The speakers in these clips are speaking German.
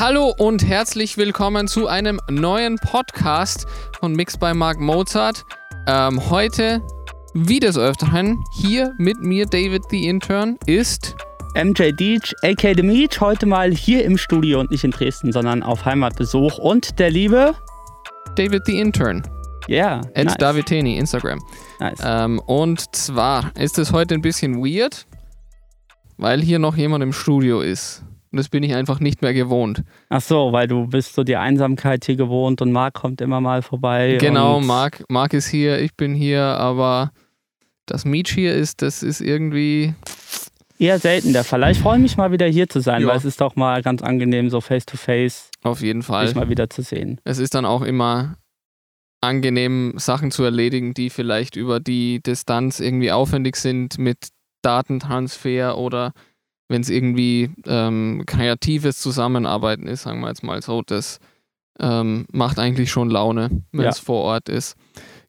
Hallo und herzlich willkommen zu einem neuen Podcast von Mix by Mark Mozart. Ähm, heute, wie des Öfteren, hier mit mir, David the Intern, ist MJ Deech, aka The Meat, heute mal hier im Studio und nicht in Dresden, sondern auf Heimatbesuch. Und der liebe David the Intern. Ja. Yeah, nice. Davideni, Instagram. Nice. Ähm, und zwar ist es heute ein bisschen weird, weil hier noch jemand im Studio ist. Und das bin ich einfach nicht mehr gewohnt. Ach so, weil du bist so die Einsamkeit hier gewohnt und Marc kommt immer mal vorbei. Genau, Marc, Marc ist hier, ich bin hier, aber das Meet hier ist, das ist irgendwie eher selten der Fall. Ich freue mich mal wieder hier zu sein, ja. weil es ist doch mal ganz angenehm, so face to face. Auf jeden Fall. Dich mal wieder zu sehen. Es ist dann auch immer angenehm, Sachen zu erledigen, die vielleicht über die Distanz irgendwie aufwendig sind mit Datentransfer oder wenn es irgendwie ähm, kreatives Zusammenarbeiten ist, sagen wir jetzt mal so, das ähm, macht eigentlich schon Laune, wenn es ja. vor Ort ist.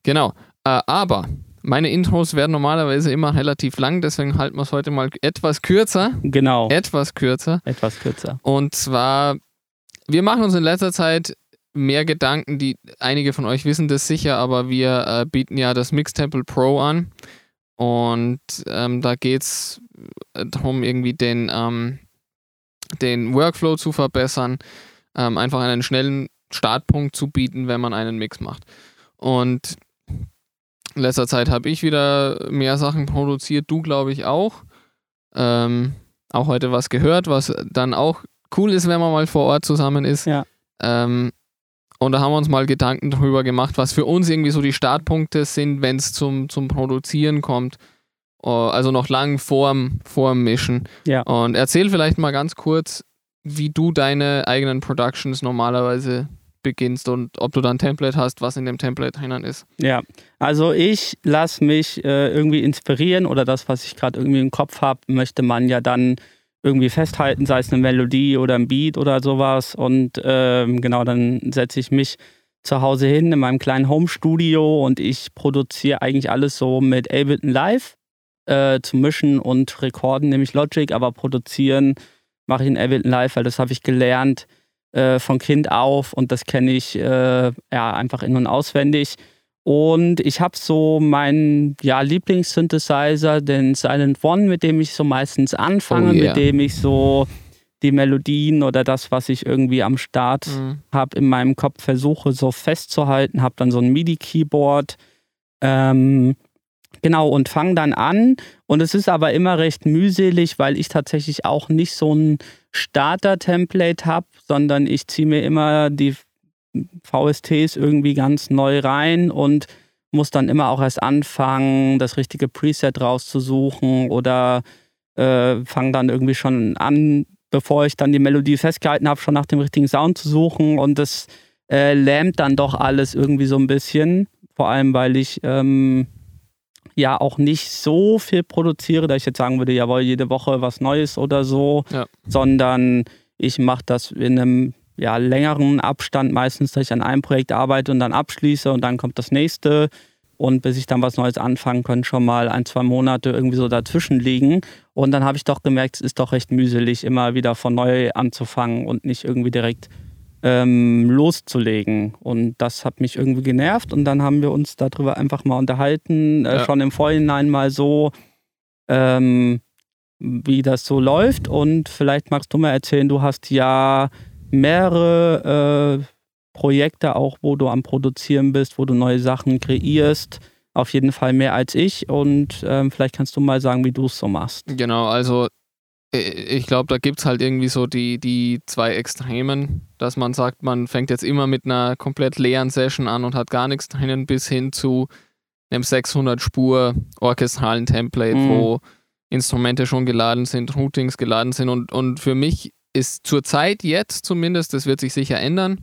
Genau. Äh, aber meine Intros werden normalerweise immer relativ lang, deswegen halten wir es heute mal etwas kürzer. Genau. Etwas kürzer. Etwas kürzer. Und zwar, wir machen uns in letzter Zeit mehr Gedanken, die einige von euch wissen das sicher, aber wir äh, bieten ja das Mixtemple Pro an. Und ähm, da geht es darum, irgendwie den, ähm, den Workflow zu verbessern, ähm, einfach einen schnellen Startpunkt zu bieten, wenn man einen Mix macht. Und in letzter Zeit habe ich wieder mehr Sachen produziert, du glaube ich auch. Ähm, auch heute was gehört, was dann auch cool ist, wenn man mal vor Ort zusammen ist. Ja. Ähm, und da haben wir uns mal Gedanken darüber gemacht, was für uns irgendwie so die Startpunkte sind, wenn es zum, zum Produzieren kommt. Also noch lang vorm, vorm Mischen. Ja. Und erzähl vielleicht mal ganz kurz, wie du deine eigenen Productions normalerweise beginnst und ob du dann ein Template hast, was in dem Template drinnen ist. Ja, also ich lasse mich äh, irgendwie inspirieren oder das, was ich gerade irgendwie im Kopf habe, möchte man ja dann irgendwie festhalten, sei es eine Melodie oder ein Beat oder sowas. Und ähm, genau, dann setze ich mich zu Hause hin in meinem kleinen Home-Studio und ich produziere eigentlich alles so mit Ableton Live äh, zu mischen und rekorden, nämlich Logic, aber produzieren mache ich in Ableton Live, weil das habe ich gelernt äh, von Kind auf und das kenne ich äh, ja einfach in- und auswendig. Und ich habe so meinen ja, Lieblingssynthesizer, den Silent One, mit dem ich so meistens anfange, oh yeah. mit dem ich so die Melodien oder das, was ich irgendwie am Start mhm. habe, in meinem Kopf versuche so festzuhalten. Habe dann so ein MIDI-Keyboard. Ähm, genau, und fange dann an. Und es ist aber immer recht mühselig, weil ich tatsächlich auch nicht so ein Starter-Template habe, sondern ich ziehe mir immer die VSTs irgendwie ganz neu rein und muss dann immer auch erst anfangen, das richtige Preset rauszusuchen oder äh, fange dann irgendwie schon an, bevor ich dann die Melodie festgehalten habe, schon nach dem richtigen Sound zu suchen und das äh, lähmt dann doch alles irgendwie so ein bisschen. Vor allem, weil ich ähm, ja auch nicht so viel produziere, dass ich jetzt sagen würde, jawohl, jede Woche was Neues oder so, ja. sondern ich mache das in einem ja, längeren Abstand meistens, dass ich an einem Projekt arbeite und dann abschließe und dann kommt das nächste. Und bis ich dann was Neues anfangen kann, schon mal ein, zwei Monate irgendwie so dazwischen liegen. Und dann habe ich doch gemerkt, es ist doch recht mühselig, immer wieder von neu anzufangen und nicht irgendwie direkt ähm, loszulegen. Und das hat mich irgendwie genervt. Und dann haben wir uns darüber einfach mal unterhalten, äh, ja. schon im Vorhinein mal so, ähm, wie das so läuft. Und vielleicht magst du mal erzählen, du hast ja mehrere äh, Projekte auch, wo du am Produzieren bist, wo du neue Sachen kreierst. Auf jeden Fall mehr als ich. Und ähm, vielleicht kannst du mal sagen, wie du es so machst. Genau, also ich glaube, da gibt es halt irgendwie so die, die zwei Extremen, dass man sagt, man fängt jetzt immer mit einer komplett leeren Session an und hat gar nichts drinnen, bis hin zu einem 600-Spur orchestralen Template, mhm. wo Instrumente schon geladen sind, Routings geladen sind. Und, und für mich ist zur Zeit jetzt zumindest, das wird sich sicher ändern,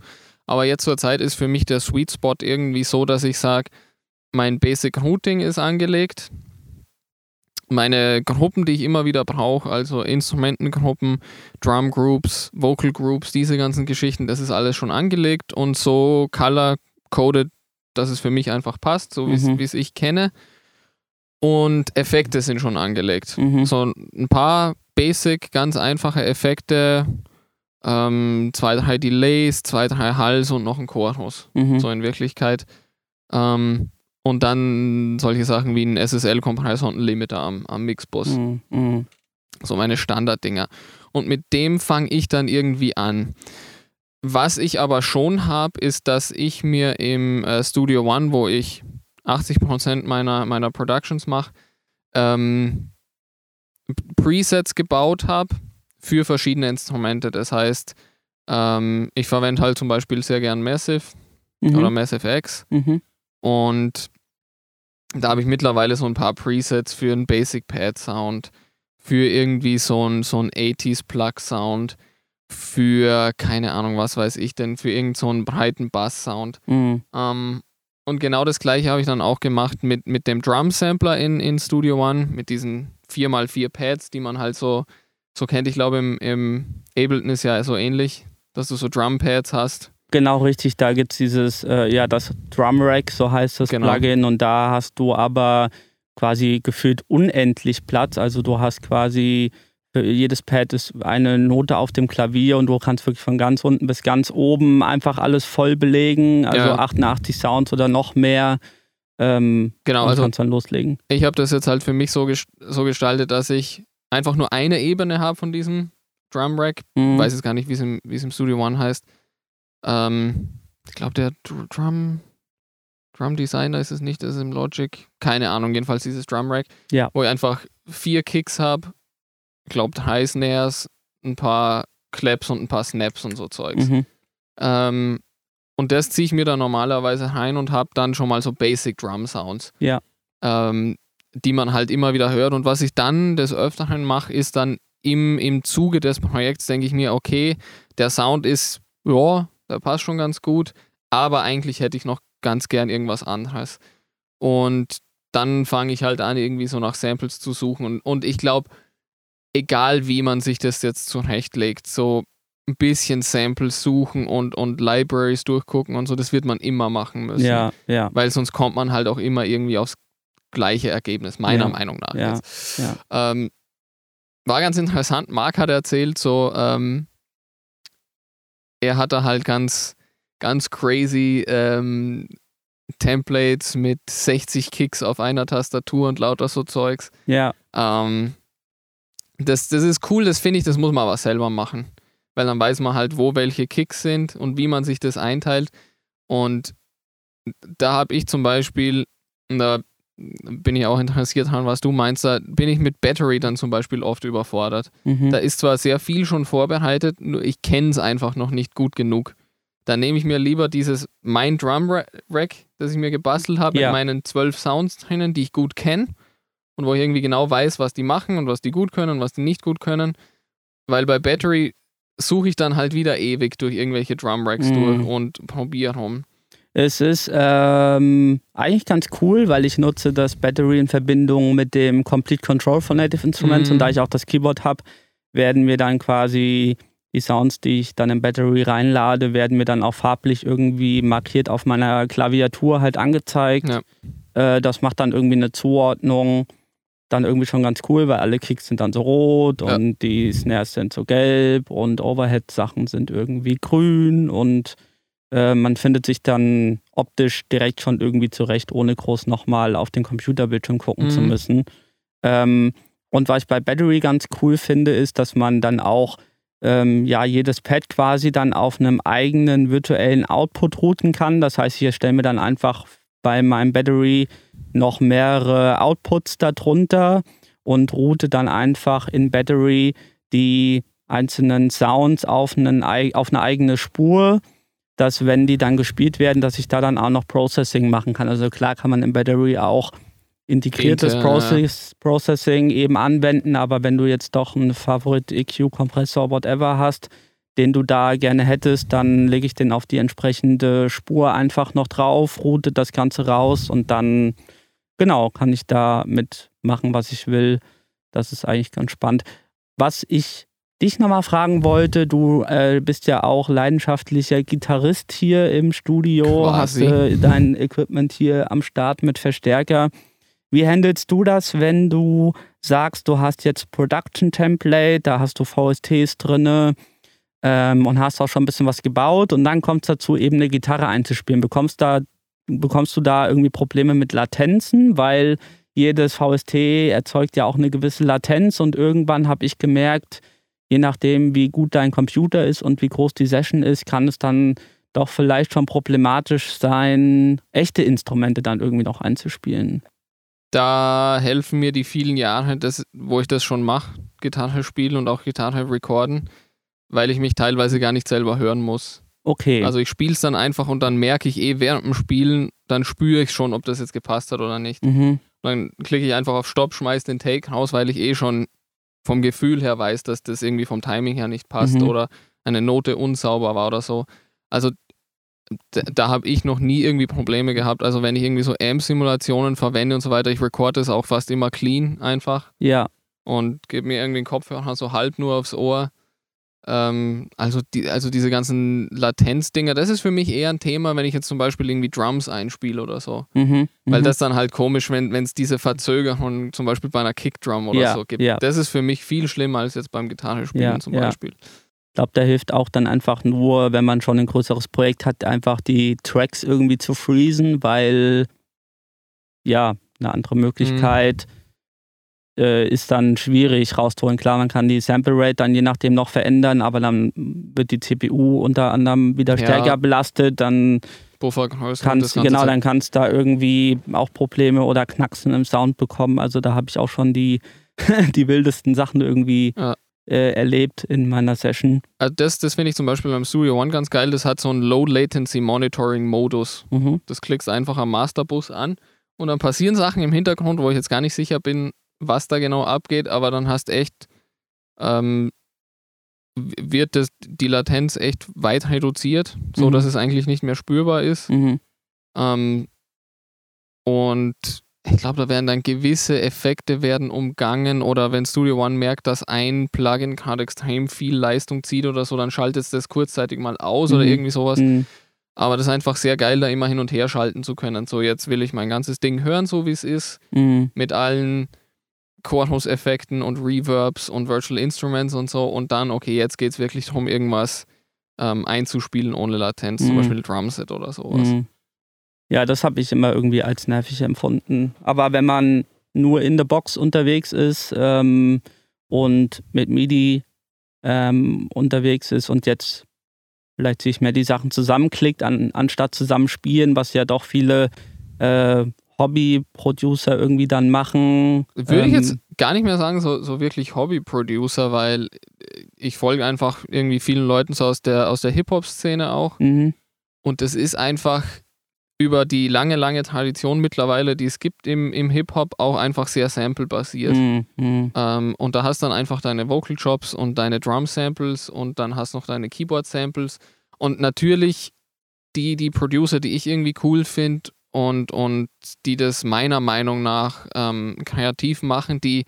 aber jetzt zur Zeit ist für mich der Sweet Spot irgendwie so, dass ich sage, mein Basic Routing ist angelegt. Meine Gruppen, die ich immer wieder brauche, also Instrumentengruppen, Drum Groups, Vocal Groups, diese ganzen Geschichten, das ist alles schon angelegt und so color-coded, dass es für mich einfach passt, so wie mhm. es ich kenne. Und Effekte sind schon angelegt. Mhm. So ein paar Basic, ganz einfache Effekte, ähm, zwei, drei Delays, zwei, drei Hals und noch ein Chorus. Mhm. So in Wirklichkeit. Ähm, und dann solche Sachen wie ein ein Limiter am, am Mixbus. Mhm. So meine Standarddinger. Und mit dem fange ich dann irgendwie an. Was ich aber schon habe, ist, dass ich mir im äh, Studio One, wo ich 80% meiner, meiner Productions mache, ähm, Presets gebaut habe für verschiedene Instrumente. Das heißt, ähm, ich verwende halt zum Beispiel sehr gern Massive Mhm. oder Massive X Mhm. und da habe ich mittlerweile so ein paar Presets für einen Basic Pad Sound, für irgendwie so ein, so ein 80s Plug Sound, für keine Ahnung, was weiß ich denn, für irgendeinen so einen breiten Bass Sound. Mhm. Ähm, und genau das gleiche habe ich dann auch gemacht mit, mit dem Drum Sampler in, in Studio One, mit diesen 4x4 Pads, die man halt so, so kennt. Ich glaube, im, im Ableton ist ja so ähnlich, dass du so Drum Pads hast. Genau richtig, da gibt es dieses, äh, ja, das Drum Rack, so heißt das Genau. Plugin, und da hast du aber quasi gefühlt unendlich Platz. Also du hast quasi für jedes Pad ist eine Note auf dem Klavier und du kannst wirklich von ganz unten bis ganz oben einfach alles voll belegen, also Ja. 88 Sounds oder noch mehr. Ähm, Genau, und also kannst dann loslegen. ich habe das jetzt halt für mich so, ges so gestaltet, dass ich einfach nur eine Ebene habe von diesem Drum Rack. Mhm. weiß jetzt gar nicht, wie es im, wie es im Studio One heißt. Ähm, ich glaube, der Dr- Drum, Drum Designer ist es nicht, das ist im Logic. Keine Ahnung, jedenfalls dieses Drum Rack. Ja. Wo ich einfach vier Kicks habe, ich glaube drei Snares, ein paar Claps und ein paar Snaps und so Zeugs. Mhm. Ähm, und das ziehe ich mir dann normalerweise rein und habe dann schon mal so Basic Drum Sounds. Ja. Ähm, die man halt immer wieder hört. Und was ich dann des Öfteren mache, ist dann im, im Zuge des Projekts, denke ich mir, okay, der Sound ist, ja, der passt schon ganz gut, aber eigentlich hätte ich noch ganz gern irgendwas anderes. Und dann fange ich halt an, irgendwie so nach Samples zu suchen. Und, und ich glaube, egal wie man sich das jetzt zurechtlegt, so ein bisschen Samples suchen und, und Libraries durchgucken und so, das wird man immer machen müssen. Ja, ja. Weil sonst kommt man halt auch immer irgendwie aufs gleiche Ergebnis, meiner Ja. Meinung nach. Ja, ja. Ähm, war ganz interessant. Marc hat erzählt, so, ähm, er hatte halt ganz, ganz crazy ähm, Templates mit 60 Kicks auf einer Tastatur und lauter so Zeugs. Ja, Ähm, das, das ist cool, das finde ich, das muss man aber selber machen. Weil dann weiß man halt, wo welche Kicks sind und wie man sich das einteilt. Und da habe ich zum Beispiel, da bin ich auch interessiert daran, was du meinst, da bin ich mit Battery dann zum Beispiel oft überfordert. mhm. Da ist zwar sehr viel schon vorbereitet, nur ich kenne es einfach noch nicht gut genug. Da nehme ich mir lieber dieses mein Drum Ra- Rack, das ich mir gebastelt habe, Ja. mit meinen zwölf Sounds drinnen, die ich gut kenne und wo ich irgendwie genau weiß, was die machen und was die gut können und was die nicht gut können. Weil bei Battery suche ich dann halt wieder ewig durch irgendwelche Drum Racks Mhm. durch und probiere rum. Es ist ähm, eigentlich ganz cool, weil ich nutze das Battery in Verbindung mit dem Complete Control von Native Instruments Mhm. und da ich auch das Keyboard habe, werden mir dann quasi die Sounds, die ich dann im Battery reinlade, werden mir dann auch farblich irgendwie markiert auf meiner Klaviatur halt angezeigt. Ja. Äh, das macht dann irgendwie eine Zuordnung. Dann irgendwie schon ganz cool, weil alle Kicks sind dann so rot Ja. und die Snares sind so gelb und Overhead-Sachen sind irgendwie grün und äh, man findet sich dann optisch direkt schon irgendwie zurecht, ohne groß nochmal auf den Computerbildschirm gucken zu Mhm. müssen. Ähm, und was ich bei Battery ganz cool finde, ist, dass man dann auch ähm, ja, jedes Pad quasi dann auf einem eigenen virtuellen Output routen kann. Das heißt, ich erstelle mir dann einfach bei meinem Battery noch mehrere Outputs darunter und route dann einfach in Battery die einzelnen Sounds auf, einen, ei- auf eine eigene Spur, dass wenn die dann gespielt werden, dass ich da dann auch noch Processing machen kann. Also klar kann man in Battery auch integriertes Intern, ja. Process, Processing eben anwenden, aber wenn du jetzt doch einen Favorit EQ, Kompressor, whatever hast, den du da gerne hättest, dann lege ich den auf die entsprechende Spur einfach noch drauf, route das Ganze raus und dann, genau, kann ich da mitmachen, was ich will. Das ist eigentlich ganz spannend. Was ich dich nochmal fragen wollte, du äh, bist ja auch leidenschaftlicher Gitarrist hier im Studio, Quasi. hast äh, dein Equipment hier am Start mit Verstärker. Wie handelst du das, wenn du sagst, du hast jetzt Production Template, da hast du VSTs drinne, ähm, und hast auch schon ein bisschen was gebaut und dann kommt es dazu, eben eine Gitarre einzuspielen. Bekommst, da, bekommst du da irgendwie Probleme mit Latenzen, weil jedes VST erzeugt ja auch eine gewisse Latenz und irgendwann habe ich gemerkt, je nachdem, wie gut dein Computer ist und wie groß die Session ist, kann es dann doch vielleicht schon problematisch sein, echte Instrumente dann irgendwie noch einzuspielen. Da helfen mir die vielen Jahre, das, wo ich das schon mache, Gitarre spielen und auch Gitarre recorden, weil ich mich teilweise gar nicht selber hören muss. Okay. Also ich spiele es dann einfach und dann merke ich eh während dem Spielen, dann spüre ich schon, ob das jetzt gepasst hat oder nicht. Mhm. Dann klicke ich einfach auf Stopp, schmeiß den Take raus, weil ich eh schon vom Gefühl her weiß, dass das irgendwie vom Timing her nicht passt Mhm. oder eine Note unsauber war oder so. Also da, da habe ich noch nie irgendwie Probleme gehabt. Also wenn ich irgendwie so Amp-Simulationen verwende und so weiter, ich recorde es auch fast immer clean einfach Ja. und gebe mir irgendwie den Kopfhörer so halb nur aufs Ohr. Ähm, also, die, also diese ganzen Latenz-Dinger, das ist für mich eher ein Thema, wenn ich jetzt zum Beispiel irgendwie Drums einspiele oder so. Mhm. Weil mhm. das dann halt komisch, wenn es diese Verzögerung zum Beispiel bei einer Kickdrum oder Ja, so gibt. ja. Das ist für mich viel schlimmer als jetzt beim Gitarrespielen Ja, zum. Beispiel. Ich glaube, da hilft auch dann einfach nur, wenn man schon ein größeres Projekt hat, einfach die Tracks irgendwie zu freezen, weil ja, eine andere Möglichkeit äh, ist dann schwierig rauszuholen. Klar, man kann die Sample Rate dann je nachdem noch verändern, aber dann wird die CPU unter anderem wieder Ja. stärker belastet, dann das kannst genau, dann kannst da irgendwie auch Probleme oder Knacksen im Sound bekommen. Also da habe ich auch schon die, die wildesten Sachen irgendwie Ja. äh, erlebt in meiner Session. Also das, das finde ich zum Beispiel beim Studio One ganz geil. Das hat so einen Low Latency Monitoring Modus. Mhm. Das klickst einfach am Masterbus an und dann passieren Sachen im Hintergrund, wo ich jetzt gar nicht sicher bin, was da genau abgeht, aber dann hast echt, ähm, wird das, die Latenz echt weit reduziert, so Mhm. dass es eigentlich nicht mehr spürbar ist. Mhm. Ähm, und ich glaube, da werden dann gewisse Effekte werden umgangen oder wenn Studio One merkt, dass ein Plugin gerade extrem viel Leistung zieht oder so, dann schaltet es das kurzzeitig mal aus oder Mhm. irgendwie sowas. Mhm. Aber das ist einfach sehr geil, da immer hin und her schalten zu können. So, jetzt will ich mein ganzes Ding hören, so wie es ist, Mhm. mit allen Chorus-Effekten und Reverbs und Virtual Instruments und so. Und dann, okay, jetzt geht es wirklich darum, irgendwas ähm, einzuspielen ohne Latenz, zum Mhm. Beispiel Drumset oder sowas. Mhm. Ja, das habe ich immer irgendwie als nervig empfunden. Aber wenn man nur in der Box unterwegs ist ähm, und mit MIDI ähm, unterwegs ist und jetzt vielleicht sich mehr die Sachen zusammenklickt, an, anstatt zusammenspielen, was ja doch viele äh, Hobby-Producer irgendwie dann machen. Würde ich ähm, jetzt gar nicht mehr sagen, so, so wirklich Hobby-Producer, weil ich folge einfach irgendwie vielen Leuten so aus der, aus der Hip-Hop-Szene auch. Mhm. Und es ist einfach über die lange, lange Tradition mittlerweile, die es gibt im, im Hip-Hop, auch einfach sehr sample-basiert. Mhm. Mhm. Ähm, und da hast dann einfach deine Vocal Chops und deine Drum Samples und dann hast noch deine Keyboard Samples. Und natürlich die, die Producer, die ich irgendwie cool finde und, und die das meiner Meinung nach ähm, kreativ machen, die,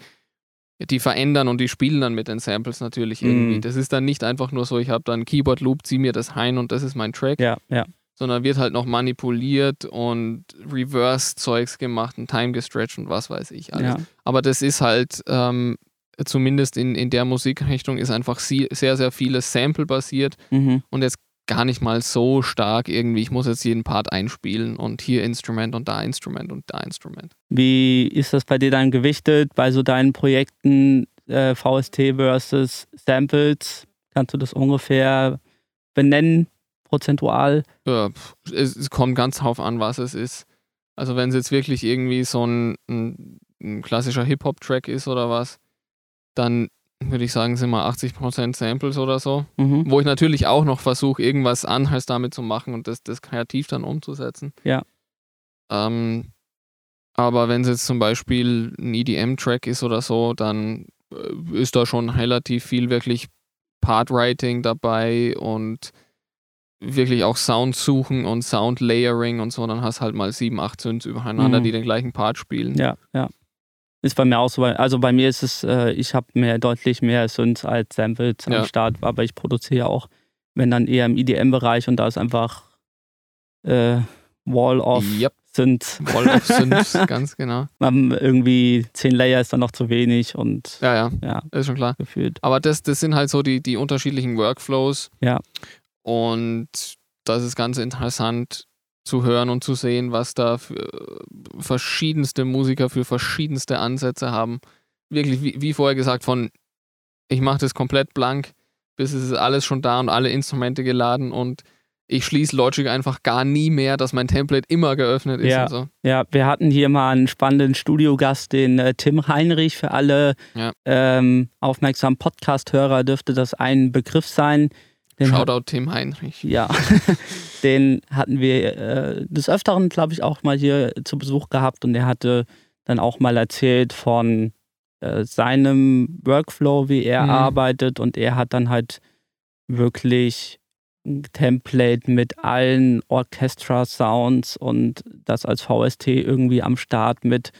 die verändern und die spielen dann mit den Samples natürlich irgendwie. Mhm. Das ist dann nicht einfach nur so, ich habe dann Keyboard Loop, zieh mir das rein und das ist mein Track Ja, ja. sondern wird halt noch manipuliert und Reverse-Zeugs gemacht und Time gestretched und was weiß ich alles. ja. Aber das ist halt, ähm, zumindest in, in der Musikrichtung, ist einfach sehr, sehr vieles Sample-basiert Mhm. und jetzt gar nicht mal so stark irgendwie, ich muss jetzt jeden Part einspielen und hier Instrument und da Instrument und da Instrument. Wie ist das bei dir dann gewichtet bei so deinen Projekten äh, VST versus Samples? Kannst du das ungefähr benennen, prozentual? Ja, es, es kommt ganz drauf an, was es ist. Also wenn es jetzt wirklich irgendwie so ein, ein, ein klassischer Hip-Hop-Track ist oder was, dann würde ich sagen, sind wir 80% Samples oder so. Mhm. Wo ich natürlich auch noch versuche, irgendwas anderes damit zu machen und das, das kreativ dann umzusetzen. Ja. Ähm, aber wenn es jetzt zum Beispiel ein EDM-Track ist oder so, dann äh, ist da schon relativ viel wirklich Part-Writing dabei und wirklich auch Sound suchen und Sound Layering und so. Dann hast halt mal sieben, acht Synths übereinander, Mhm. die den gleichen Part spielen. Ja, ja. Ist bei mir auch so. Also bei mir ist es, äh, ich habe mehr, deutlich mehr Synths als Samples Ja. am Start, aber ich produziere auch, wenn dann eher im EDM-Bereich und da ist einfach äh, Wall of Yep. Synths. Wall of Synths, ganz genau. Man irgendwie zehn Layer ist dann noch zu wenig und Ja, ja, ja, ist schon klar. gefühlt. Aber das, das sind halt so die, die unterschiedlichen Workflows. Ja. Und das ist ganz interessant zu hören und zu sehen, was da für verschiedenste Musiker für verschiedenste Ansätze haben. Wirklich, wie, wie vorher gesagt, von ich mache das komplett blank, bis es ist alles schon da und alle Instrumente geladen und ich schließe Logic einfach gar nie mehr, dass mein Template immer geöffnet ist Ja. und so. Ja, wir hatten hier mal einen spannenden Studiogast, den äh, Tim Heinrich. Für alle Ja. ähm, aufmerksamen Podcast-Hörer dürfte das ein Begriff sein. Den Shoutout Tim Heinrich. Ja, den hatten wir äh, des Öfteren, glaube ich, auch mal hier zu Besuch gehabt und der hatte dann auch mal erzählt von äh, seinem Workflow, wie er Mhm. arbeitet und er hat dann halt wirklich ein Template mit allen Orchestra-Sounds und das als VST irgendwie am Start mit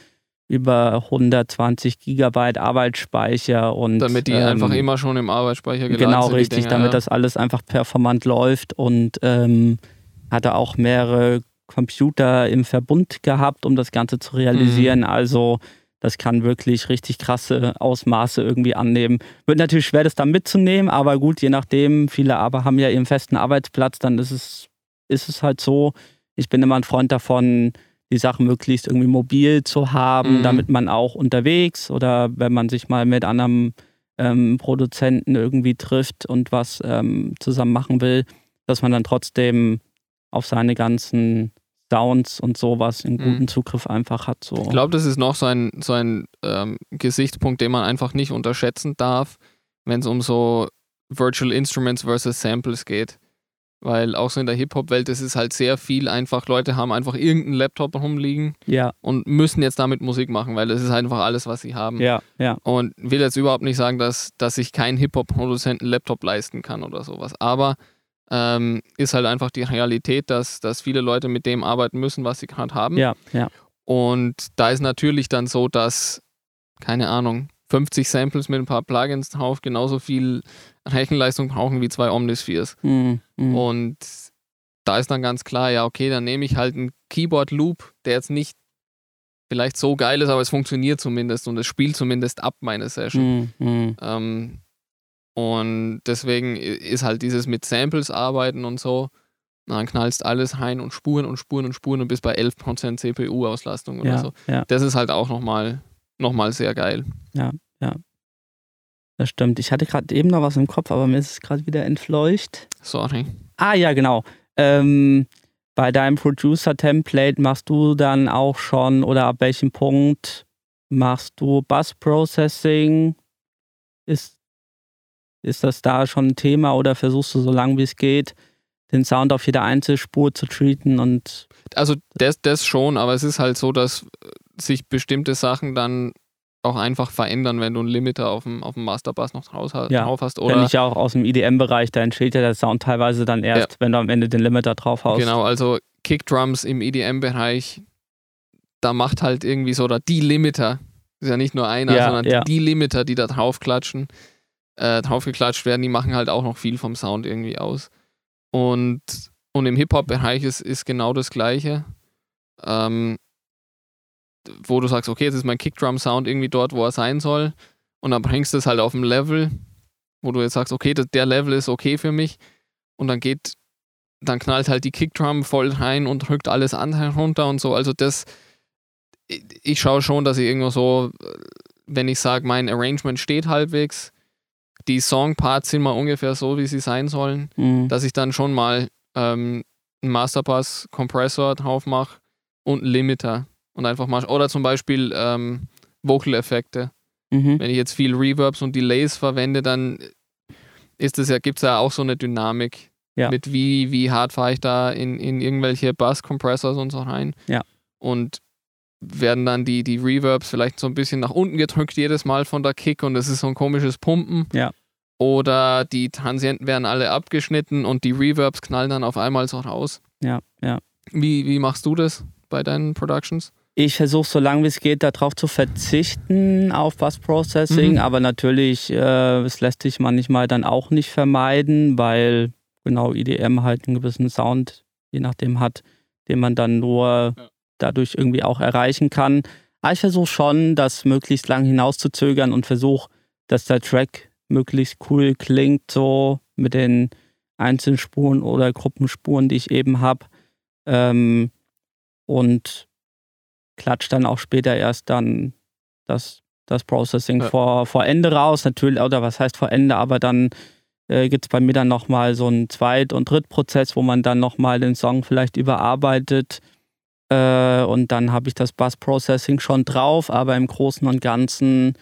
über 120 Gigabyte Arbeitsspeicher und Damit die ähm, einfach immer schon im Arbeitsspeicher geladen Genau, sind. richtig, Dinger, damit ja. das alles einfach performant läuft und ähm, hatte auch mehrere Computer im Verbund gehabt, um das Ganze zu realisieren. Mhm. Also das kann wirklich richtig krasse Ausmaße irgendwie annehmen. Wird natürlich schwer, das dann mitzunehmen, aber gut, je nachdem, viele aber haben ja ihren festen Arbeitsplatz, dann ist es, ist es halt so. Ich bin immer ein Freund davon, die Sachen möglichst irgendwie mobil zu haben, Mhm. damit man auch unterwegs oder wenn man sich mal mit anderem ähm, Produzenten irgendwie trifft und was ähm, zusammen machen will, dass man dann trotzdem auf seine ganzen Sounds und sowas einen Mhm. guten Zugriff einfach hat. So. Ich glaube, das ist noch so ein, so ein ähm, Gesichtspunkt, den man einfach nicht unterschätzen darf, wenn es um so Virtual Instruments versus Samples geht. Weil auch so in der Hip-Hop-Welt ist es halt sehr viel einfach, Leute haben einfach irgendeinen Laptop rumliegen ja, und müssen jetzt damit Musik machen, weil das ist einfach alles, was sie haben. ja, ja, Und will jetzt überhaupt nicht sagen, dass, dass sich kein Hip-Hop-Produzent einen Laptop leisten kann oder sowas. Aber ähm, ist halt einfach die Realität, dass, dass viele Leute mit dem arbeiten müssen, was sie gerade haben. ja, ja, Und da ist natürlich dann so, dass, keine Ahnung, 50 Samples mit ein paar Plugins drauf genauso viel Rechenleistung brauchen wie zwei Omnispheres. Mm. Und da ist dann ganz klar, ja, okay, dann nehme ich halt einen Keyboard-Loop, der jetzt nicht vielleicht so geil ist, aber es funktioniert zumindest und es spielt zumindest ab meine Session. Mm. Ähm, und deswegen ist halt dieses mit Samples arbeiten und so, dann knallst alles rein und Spuren und Spuren und Spuren und bist bei 11% CPU-Auslastung oder Ja, so. ja, Das ist halt auch nochmal noch mal sehr geil. das stimmt. Ich hatte gerade eben noch was im Kopf, aber mir ist es gerade wieder entfleucht. Sorry. Ah ja, genau. Ähm, bei deinem Producer-Template machst du dann auch schon oder ab welchem Punkt machst du Bus-Processing? Ist, ist das da schon ein Thema oder versuchst du so lange wie es geht, den Sound auf jeder Einzelspur zu treaten und Also das, das schon, aber es ist halt so, dass sich bestimmte Sachen dann auch einfach verändern, wenn du einen Limiter auf dem, auf dem Masterbass noch draus, Ja, drauf hast. Oder ich ja auch aus dem IDM-Bereich, da entsteht ja der Sound teilweise dann erst, wenn du am Ende den Limiter drauf haust. Genau, also Kickdrums im EDM-Bereich, da macht halt irgendwie so, oder die Limiter, ist ja nicht nur einer, Ja, sondern ja. die Limiter, die da draufklatschen, äh, draufgeklatscht werden, die machen halt auch noch viel vom Sound irgendwie aus. Und, und im Hip-Hop-Bereich ist, ist genau das Gleiche. Ähm, wo du sagst, okay, jetzt ist mein Kickdrum-Sound irgendwie dort, wo er sein soll. Und dann bringst du es halt auf ein Level, wo du jetzt sagst, okay, der Level ist okay für mich. Und dann geht, dann knallt halt die Kickdrum voll rein und drückt alles andere runter und so. Also das, ich, ich schaue schon, dass ich irgendwo so, wenn ich sage, mein Arrangement steht halbwegs, die Songparts sind mal ungefähr so, wie sie sein sollen, Mhm. dass ich dann schon mal ähm, einen Masterpass-Kompressor drauf mache und einen Limiter. Und einfach mal, oder zum Beispiel ähm, Vocal-Effekte. Mhm. Wenn ich jetzt viel Reverbs und Delays verwende, dann ist es ja, gibt es ja auch so eine Dynamik. Ja. Mit wie, wie hart fahre ich da in, in irgendwelche Bass-Compressors und so rein. Ja. Und werden dann die, die Reverbs vielleicht so ein bisschen nach unten gedrückt jedes Mal von der Kick und es ist so ein komisches Pumpen. Ja. Oder die Transienten werden alle abgeschnitten und die Reverbs knallen dann auf einmal so raus. Ja, ja. Wie, wie machst du das bei deinen Productions? Ich versuche so lange wie es geht darauf zu verzichten auf Bus Processing, Mhm. aber natürlich, äh, das lässt sich manchmal dann auch nicht vermeiden, weil genau IDM halt einen gewissen Sound, je nachdem hat, den man dann nur Ja. dadurch irgendwie auch erreichen kann. Aber ich versuche schon, das möglichst lang hinauszuzögern und versuche, dass der Track möglichst cool klingt, so mit den Einzelspuren oder Gruppenspuren, die ich eben habe. Ähm, und klatscht dann auch später erst dann das, das Processing ja. vor, vor Ende raus. Natürlich, oder was heißt vor Ende, aber dann äh, gibt es bei mir dann nochmal so einen Zweit- und Drittprozess, wo man dann nochmal den Song vielleicht überarbeitet. Äh, und dann habe ich das Bass-Processing schon drauf, aber im Großen und Ganzen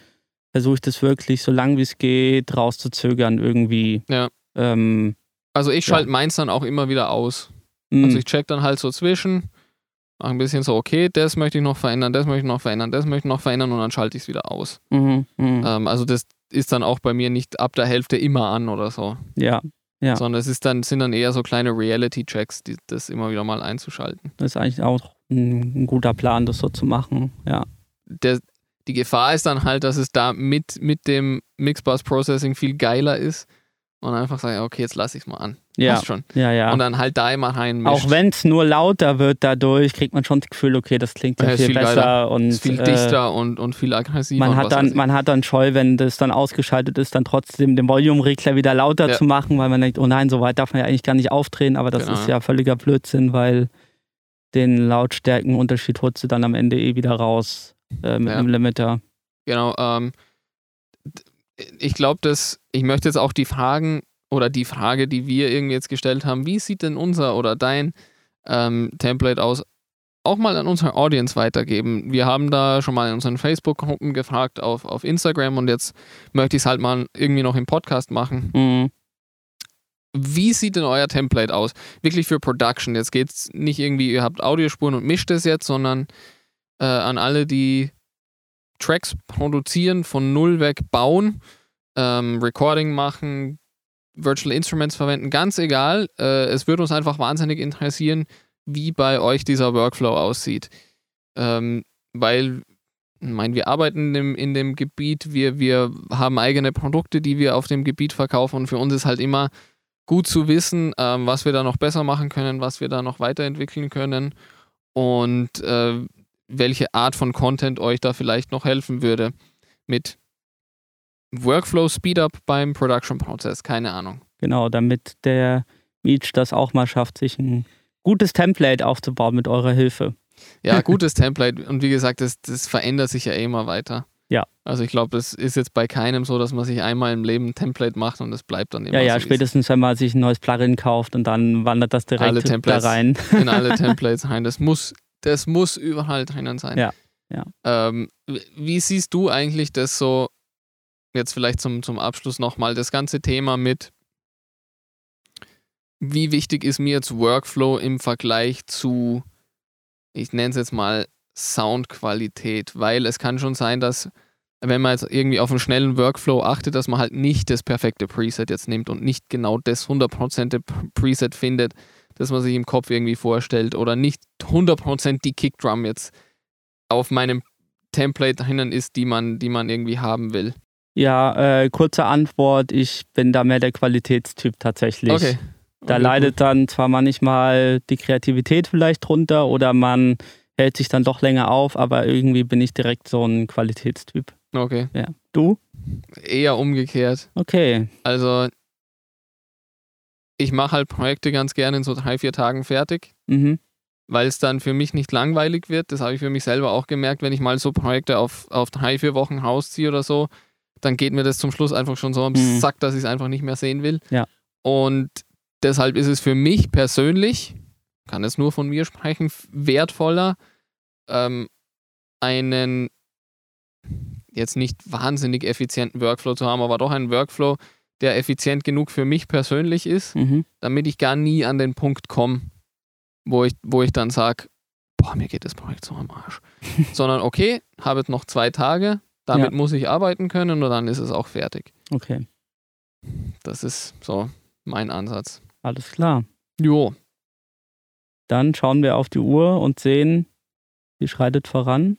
versuche ich das wirklich so lang wie es geht rauszuzögern irgendwie. Ja. Ähm, also ich schalte ja. meins dann auch immer wieder aus. Mhm. Also ich check dann halt so zwischen, mache ein bisschen so, okay, das möchte ich noch verändern, das möchte ich noch verändern, das möchte ich noch verändern und dann schalte ich es wieder aus. Mhm. Mhm. Ähm, also das ist dann auch bei mir nicht ab der Hälfte immer an oder so. Ja. Ja. Sondern es ist dann, sind dann eher so kleine Reality-Checks, das immer wieder mal einzuschalten. Das ist eigentlich auch ein, ein guter Plan, das so zu machen, ja. Der, die Gefahr ist dann halt, dass es da mit, mit dem Mixbus Processing viel geiler ist und einfach sagen, okay, jetzt lasse ich es mal an. Ja. Passt schon. Ja, ja. Und dann halt da immer rein. Auch wenn es nur lauter wird dadurch, kriegt man schon das Gefühl, okay, das klingt ja, ja viel, viel, besser geiler. und ist viel dichter äh, und, und viel aggressiver. Man hat, dann, man hat dann Scheu, wenn das dann ausgeschaltet ist, dann trotzdem den Volume-Regler wieder lauter ja. zu machen, weil man denkt, oh nein, so weit darf man ja eigentlich gar nicht aufdrehen, aber das genau. ist ja völliger Blödsinn, weil den Lautstärkenunterschied holst du dann am Ende eh wieder raus äh, mit ja. einem Limiter. Genau, ähm, ich glaube, dass ich möchte jetzt auch die Fragen oder die Frage, die wir irgendwie jetzt gestellt haben, wie sieht denn unser oder dein ähm, Template aus, auch mal an unsere Audience weitergeben. Wir haben da schon mal in unseren Facebook-Gruppen gefragt auf, auf Instagram und jetzt möchte ich es halt mal irgendwie noch im Podcast machen. Mhm. Wie sieht denn euer Template aus? Wirklich für Production. Jetzt geht es nicht irgendwie, ihr habt Audiospuren und mischt es jetzt, sondern äh, an alle, die Tracks produzieren, von null weg bauen, ähm, Recording machen, Virtual Instruments verwenden, ganz egal. Äh, es würde uns einfach wahnsinnig interessieren, wie bei euch dieser Workflow aussieht. Ähm, weil, ich meine, wir arbeiten in dem, in dem Gebiet, wir, wir haben eigene Produkte, die wir auf dem Gebiet verkaufen und für uns ist halt immer gut zu wissen, ähm, was wir da noch besser machen können, was wir da noch weiterentwickeln können und äh, welche Art von Content euch da vielleicht noch helfen würde mit Workflow Speedup beim Production-Prozess, keine Ahnung. Genau, damit der Meech das auch mal schafft, sich ein gutes Template aufzubauen mit eurer Hilfe. Ja, gutes Template. Und wie gesagt, das, das verändert sich ja eh immer weiter. Ja. Also ich glaube, es ist jetzt bei keinem so, dass man sich einmal im Leben ein Template macht und es bleibt dann immer Ja, ja, so spätestens wenn man sich ein neues Plugin kauft und dann wandert das direkt alle Templates, da rein. in alle Templates rein. Das muss, das muss überall drinnen sein. Ja. ja. Ähm, wie siehst du eigentlich das so jetzt vielleicht zum, zum Abschluss nochmal das ganze Thema mit, wie wichtig ist mir jetzt Workflow im Vergleich zu, ich nenne es jetzt mal Soundqualität, weil es kann schon sein, dass wenn man jetzt irgendwie auf einen schnellen Workflow achtet, dass man halt nicht das perfekte Preset jetzt nimmt und nicht genau das 100% Preset findet, das man sich im Kopf irgendwie vorstellt oder nicht 100% die Kickdrum jetzt auf meinem Template dahinter ist, die man, die man irgendwie haben will. Ja, äh, kurze Antwort, ich bin da mehr der Qualitätstyp tatsächlich. Okay. Da okay, leidet gut. dann zwar manchmal die Kreativität vielleicht drunter oder man hält sich dann doch länger auf, aber irgendwie bin ich direkt so ein Qualitätstyp. Okay. Ja. Du? Eher umgekehrt. Okay. Also ich mache halt Projekte ganz gerne in so drei, vier Tagen fertig. Mhm. Weil es dann für mich nicht langweilig wird. Das habe ich für mich selber auch gemerkt, wenn ich mal so Projekte auf, auf drei, vier Wochen rausziehe oder so dann geht mir das zum Schluss einfach schon so am mhm. Sack, dass ich es einfach nicht mehr sehen will. Ja. Und deshalb ist es für mich persönlich, kann es nur von mir sprechen, wertvoller, ähm, einen jetzt nicht wahnsinnig effizienten Workflow zu haben, aber doch einen Workflow, der effizient genug für mich persönlich ist, mhm. damit ich gar nie an den Punkt komme, wo ich, wo ich dann sage, boah, mir geht das Projekt so am Arsch. Sondern okay, habe jetzt noch zwei Tage, damit ja. muss ich arbeiten können und dann ist es auch fertig. Okay. Das ist so mein Ansatz. Alles klar. Jo. Dann schauen wir auf die Uhr und sehen, sie schreitet voran.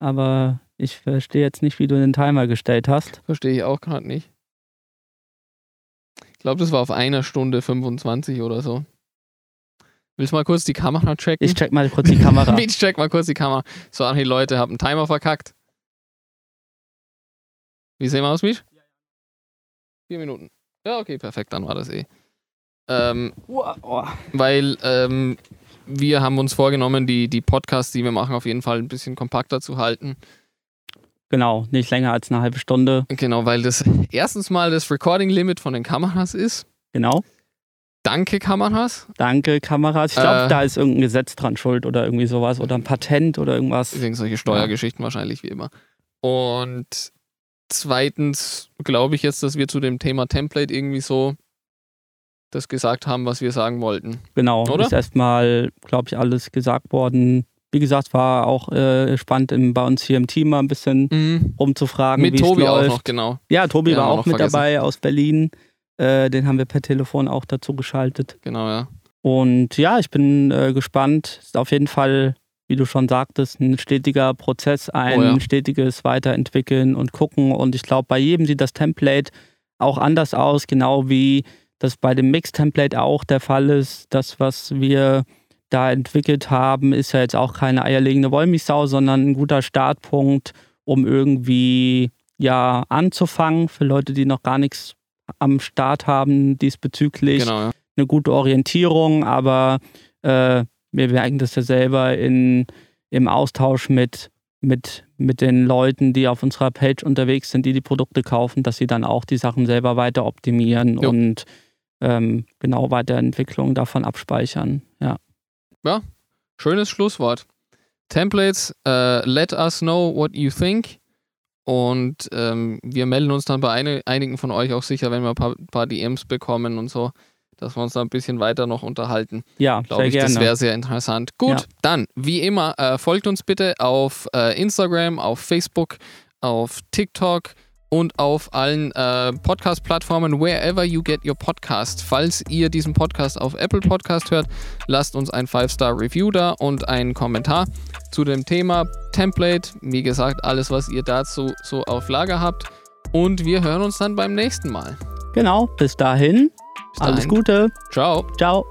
Aber ich verstehe jetzt nicht, wie du den Timer gestellt hast. Verstehe ich auch gerade nicht. Ich glaube, das war auf einer Stunde 25 oder so. Willst du mal kurz die Kamera checken? Ich check mal kurz die Kamera. ich check mal kurz die Kamera. So, hey Leute, hab einen Timer verkackt. Wie sehen wir aus, Misch? Vier Minuten. Ja, okay, perfekt, dann war das eh. Ähm, weil ähm, wir haben uns vorgenommen, die, die Podcasts, die wir machen, auf jeden Fall ein bisschen kompakter zu halten. Genau, nicht länger als eine halbe Stunde. Genau, weil das erstens mal das Recording-Limit von den Kameras ist. Genau. Danke, Kameras. Danke, Kameras. Ich glaube, Äh. da ist irgendein Gesetz dran schuld oder irgendwie sowas oder ein Patent oder irgendwas. Deswegen solche Steuergeschichten wahrscheinlich wie immer. Und zweitens glaube ich jetzt, dass wir zu dem Thema Template irgendwie so das gesagt haben, was wir sagen wollten. Genau, Oder? ist erstmal, glaube ich, alles gesagt worden. Wie gesagt, war auch äh, spannend im, bei uns hier im Team mal ein bisschen rumzufragen, Mit wie Tobi es auch läuft. noch, genau. Ja, Tobi Den war auch mit vergessen. dabei aus Berlin. Äh, den haben wir per Telefon auch dazu geschaltet. Genau, ja. Und ja, ich bin äh, gespannt. Ist auf jeden Fall, wie du schon sagtest, ein stetiger Prozess, ein Oh ja. stetiges Weiterentwickeln und gucken. Und ich glaube, bei jedem sieht das Template auch anders aus, genau wie das bei dem Mix-Template auch der Fall ist. Das, was wir da entwickelt haben, ist ja jetzt auch keine eierlegende Wollmilchsau, sondern ein guter Startpunkt, um irgendwie ja anzufangen für Leute, die noch gar nichts am Start haben diesbezüglich Genau, ja. eine gute Orientierung, aber äh, wir merken das ja selber in, im Austausch mit, mit, mit den Leuten, die auf unserer Page unterwegs sind, die die Produkte kaufen, dass sie dann auch die Sachen selber weiter optimieren Jo. und ähm, genau Weiterentwicklung davon abspeichern. Ja. Schönes Schlusswort. Templates, äh, let us know what you think. Und ähm, wir melden uns dann bei eine, einigen von euch auch sicher, wenn wir ein paar, paar DMs bekommen und so, dass wir uns da ein bisschen weiter noch unterhalten. Ja, Glaube ich, gerne. das wäre sehr interessant. Gut, Ja. dann, wie immer, äh, folgt uns bitte auf äh, Instagram, auf Facebook, auf TikTok und auf allen äh, Podcast-Plattformen, wherever you get your podcast. Falls ihr diesen Podcast auf Apple Podcast hört, lasst uns ein 5-Star-Review da und einen Kommentar zu dem Thema Template. Wie gesagt, alles, was ihr dazu so auf Lager habt. Und wir hören uns dann beim nächsten Mal. genau, bis dahin. Bis Alles dahin. Gute. Ciao. Ciao.